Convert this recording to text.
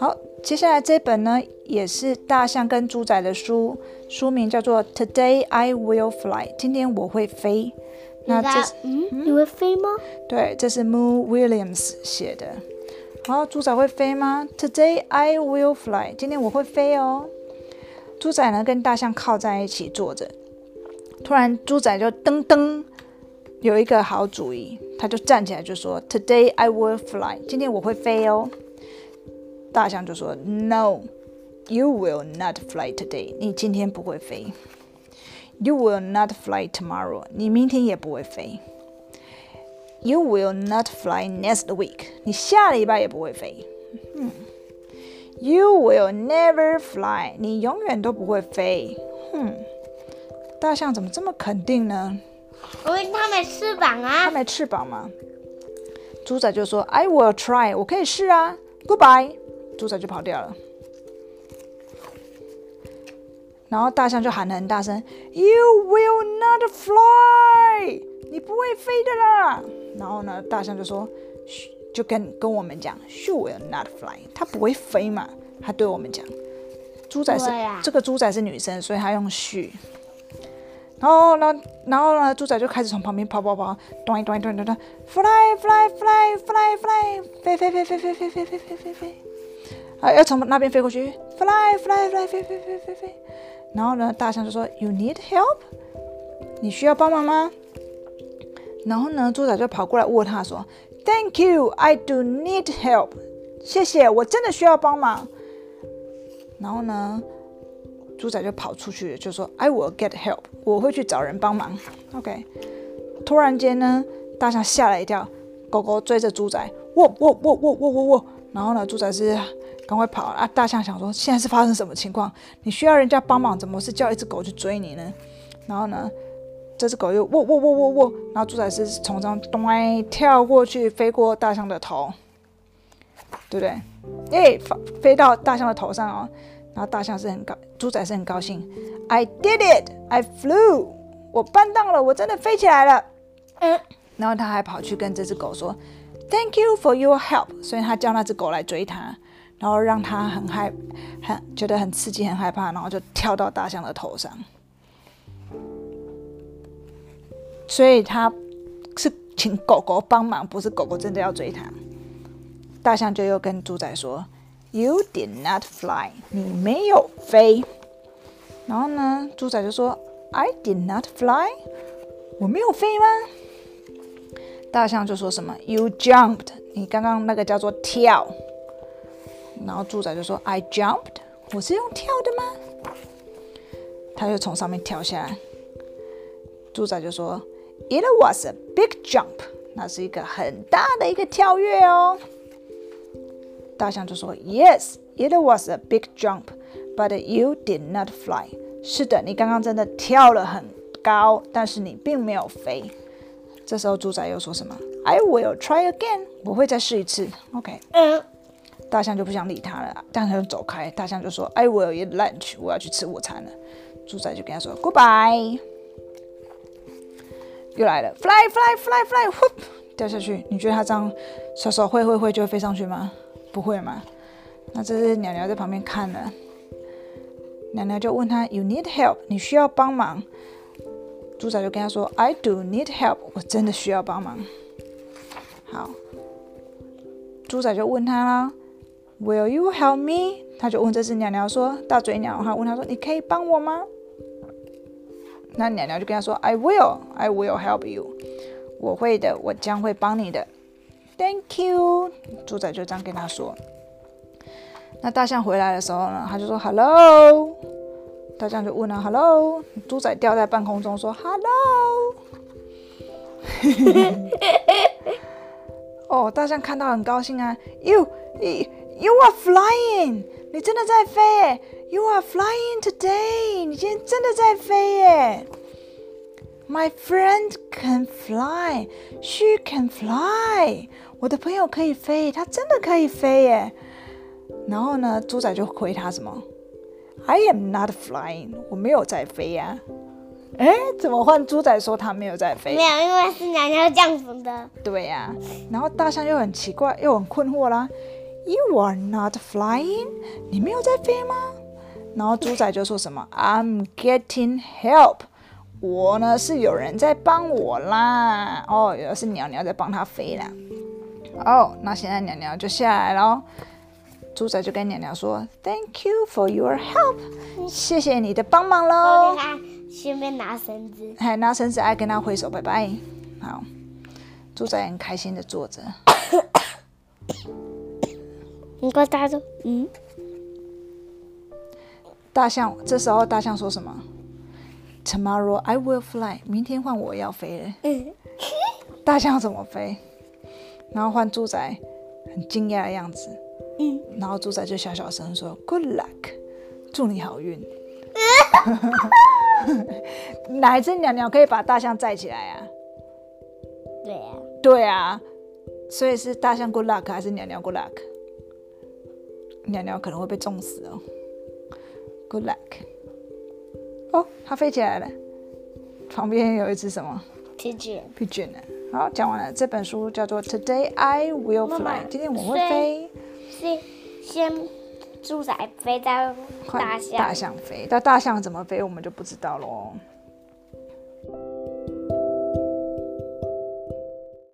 好，接下来这本呢也是大象跟猪仔的书，书名叫做《Today I Will Fly》，今天我会飞。那这是嗯，你会飞吗？对，这是 Moo Williams 写的。好，猪仔会飞吗？Today I will fly，今天我会飞哦。猪仔呢跟大象靠在一起坐着，突然猪仔就噔噔有一个好主意，他就站起来就说：“Today I will fly，今天我会飞哦。”大象就说：“No，you will not fly today，你今天不会飞。You will not fly tomorrow，你明天也不会飞。You will not fly next week，你下礼拜也不会飞。嗯，You will never fly，你永远都不会飞。哼，大象怎么这么肯定呢？因为它没翅膀啊它。没翅膀吗？猪仔就说：“I will try，我可以试啊。”Goodbye，猪仔就跑掉了。然后大象就喊得很大声：“You will not fly，你不会飞的啦。”然后呢，大象就说：“嘘，就跟跟我们讲，She will not fly，它不会飞嘛。”它对我们讲，猪仔是、啊这个猪仔是女生，所以它用 she。然后呢，然后呢，猪仔就开始从旁边跑跑跑，咚咚咚咚咚，fly fly fly fly fly，飞飞飞飞飞飞飞飞飞飞飞，啊，要从那边飞过去，fly fly fly 飞飞飞飞飞。然后呢，大象就说：“You need help？你需要帮忙吗？”然后呢，猪仔就跑过来握他说：“Thank you, I do need help。谢谢，我真的需要帮忙。”然后呢，猪仔就跑出去，就说：“I will get help，我会去找人帮忙。”OK。突然间呢，大象吓了一跳，狗狗追着猪仔，喔喔喔喔喔喔喔。然后呢，猪仔是赶快跑啊！大象想说，现在是发生什么情况？你需要人家帮忙，怎么是叫一只狗去追你呢？然后呢，这只狗又喔喔喔喔喔，然后猪仔是从上咚跳过去，飞过大象的头，对不对？耶，飞飞到大象的头上哦。然后大象是很高，猪仔是很高兴，I did it, I flew，我办到了，我真的飞起来了。嗯，然后他还跑去跟这只狗说，Thank you for your help，所以他叫那只狗来追他，然后让他很害，很觉得很刺激，很害怕，然后就跳到大象的头上。所以他是请狗狗帮忙，不是狗狗真的要追他。大象就又跟猪仔说：“You did not fly，你没有飞。”然后呢，猪仔就说：“I did not fly，我没有飞吗？”大象就说什么：“You jumped，你刚刚那个叫做跳。”然后猪仔就说：“I jumped，我是用跳的吗？”他就从上面跳下来。猪仔就说：“It was a big jump，那是一个很大的一个跳跃哦。”大象就说：“Yes, it was a big jump, but you did not fly。”是的，你刚刚真的跳了很高，但是你并没有飞。这时候猪仔又说什么？I will try again，我会再试一次。OK，嗯，大象就不想理他了，大象就走开。大象就说：“I will eat lunch，我要去吃午餐了。”猪仔就跟他说：“Goodbye。”又来了，fly fly fly fly，呼，掉下去。你觉得他这样手手挥挥挥就会飞上去吗？不会吗？那这是鸟鸟在旁边看了。鸟鸟就问他：“You need help？你需要帮忙？”猪仔就跟他说：“I do need help，我真的需要帮忙。”好，猪仔就问他啦：“Will you help me？” 他就问这只鸟鸟说：“大嘴鸟，他问他说：‘你可以帮我吗？’”那鸟鸟就跟他说：“I will, I will help you，我会的，我将会帮你的。Thank you。”猪仔就这样跟他说。那大象回来的时候呢，他就说：“Hello。”大象就问了：“Hello。”猪仔掉在半空中说：“Hello。”哦，大象看到很高兴啊！You, you, are flying！你真的在飞耶！You are flying today！你今天真的在飞耶！My friend can fly. She can fly. 我的朋友可以飞，她真的可以飞耶。然后呢，猪仔就回他什么？I am not flying. 我没有在飞呀、哎，怎么换猪仔说他没有在飞？没有，因为是娘娘这样子的。对呀、然后大象又很奇怪，又很困惑啦。You are not flying，你没有在飞吗？然后猪仔就说什么？I'm getting help，我呢是有人在帮我啦。哦，原来是鸟鸟在帮他飞啦。哦，那现在鸟鸟就下来了。猪仔就跟鸟鸟说：“Thank you for your help，谢谢你的帮忙喽。”看，前面拿绳子，还拿绳子，爱跟他挥手，拜拜。好，猪仔很开心的坐着。你跟他说，嗯，大象这时候大象说什么？Tomorrow I will fly，明天换我要飞了。大象怎么飞？然后换猪仔很惊讶的样子。嗯，然后猪仔就小小声说：“Good luck，祝你好运。”哪一只鸟鸟可以把大象载起来啊？对呀、对啊，所以是大象 good luck 还是鸟鸟 good luck？鸟鸟可能会被撞死哦。Good luck。哦，它飞起来了。旁边有一只什么 p i g e o n pigeon？好，讲完了。这本书叫做 Today I Will Fly。今天我会飞。是先猪仔飞到大象，大象飞，但大象怎么飞我们就不知道喽。